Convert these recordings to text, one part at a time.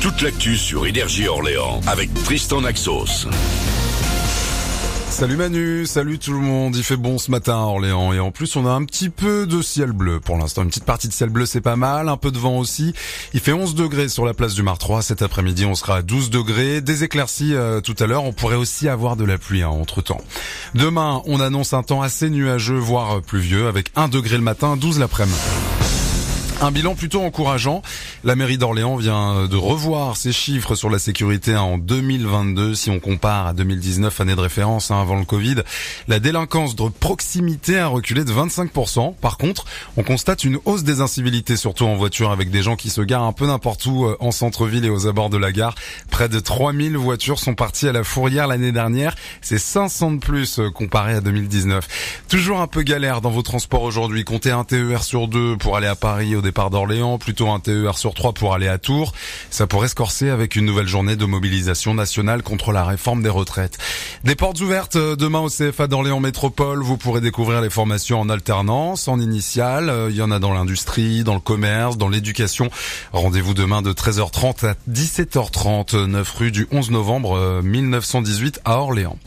Toute l'actu sur Énergie Orléans avec Tristan Naxos. Salut Manu, salut tout le monde, il fait bon ce matin à Orléans. Et en plus on a un petit peu de ciel bleu pour l'instant, une petite partie de ciel bleu c'est pas mal, un peu de vent aussi, il fait 11 degrés sur la place du Mar 3, cet après-midi. On sera à 12 degrés, des éclaircies euh, tout à l'heure, on pourrait aussi avoir de la pluie hein, entre temps. Demain on annonce un temps assez nuageux voire pluvieux avec 1 degré le matin, 12 l'après-midi. Un bilan plutôt encourageant. La mairie d'Orléans vient de revoir ses chiffres sur la sécurité en 2022. Si on compare à 2019, année de référence hein, avant le Covid, la délinquance de proximité a reculé de 25%. Par contre, on constate une hausse des incivilités, surtout en voiture, avec des gens qui se garent un peu n'importe où euh, en centre-ville et aux abords de la gare. Près de 3000 voitures sont parties à la fourrière l'année dernière. C'est 500 de plus euh, comparé à 2019. Toujours un peu galère dans vos transports aujourd'hui. Comptez un TER sur deux pour aller à Paris départ d'Orléans, plutôt un TER sur 3 pour aller à Tours. Ça pourrait se avec une nouvelle journée de mobilisation nationale contre la réforme des retraites. Des portes ouvertes euh, demain au CFA d'Orléans Métropole. Vous pourrez découvrir les formations en alternance, en initiale. Euh, il y en a dans l'industrie, dans le commerce, dans l'éducation. Rendez-vous demain de 13h30 à 17h30, 9 rue du 11 novembre 1918 euh, à Orléans.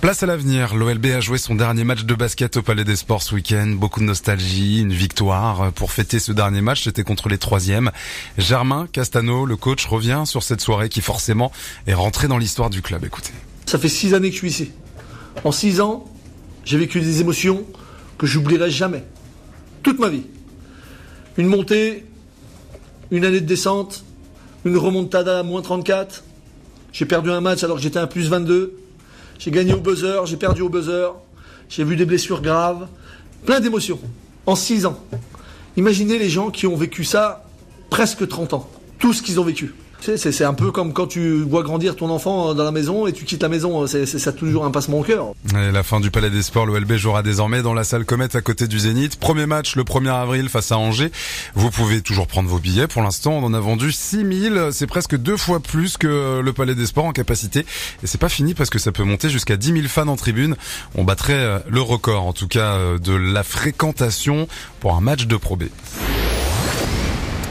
Place à l'avenir, l'OLB a joué son dernier match de basket au Palais des Sports ce week-end. Beaucoup de nostalgie, une victoire. Pour fêter ce dernier match, c'était contre les troisièmes. Germain Castano, le coach, revient sur cette soirée qui forcément est rentrée dans l'histoire du club. Écoutez. Ça fait six années que je suis ici. En six ans, j'ai vécu des émotions que j'oublierai jamais. Toute ma vie. Une montée, une année de descente, une remontada à moins 34. J'ai perdu un match alors que j'étais à plus 22. J'ai gagné au buzzer, j'ai perdu au buzzer, j'ai vu des blessures graves, plein d'émotions, en 6 ans. Imaginez les gens qui ont vécu ça presque 30 ans, tout ce qu'ils ont vécu. C'est un peu comme quand tu vois grandir ton enfant dans la maison et tu quittes la maison. C'est ça toujours un passement au cœur. la fin du Palais des Sports, l'OLB jouera désormais dans la salle Comet à côté du Zénith. Premier match le 1er avril face à Angers. Vous pouvez toujours prendre vos billets. Pour l'instant, on en a vendu 6000. C'est presque deux fois plus que le Palais des Sports en capacité. Et c'est pas fini parce que ça peut monter jusqu'à 10 000 fans en tribune. On battrait euh, le record, en tout cas, euh, de la fréquentation pour un match de Pro B.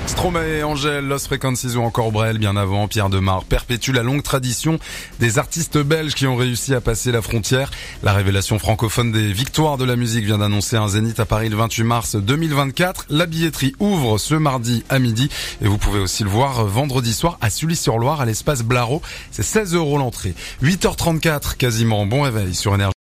Stromae, Angèle, Los Frequencies ou encore Brel, bien avant, Pierre Demar perpétue la longue tradition des artistes belges qui ont réussi à passer la frontière. La révélation francophone des victoires de la musique vient d'annoncer un zénith à Paris le 28 mars 2024. La billetterie ouvre ce mardi à midi et vous pouvez aussi le voir vendredi soir à Sully-sur-Loire à l'espace Blaro. C'est 16 euros l'entrée. 8h34 quasiment. Bon réveil sur Énergie.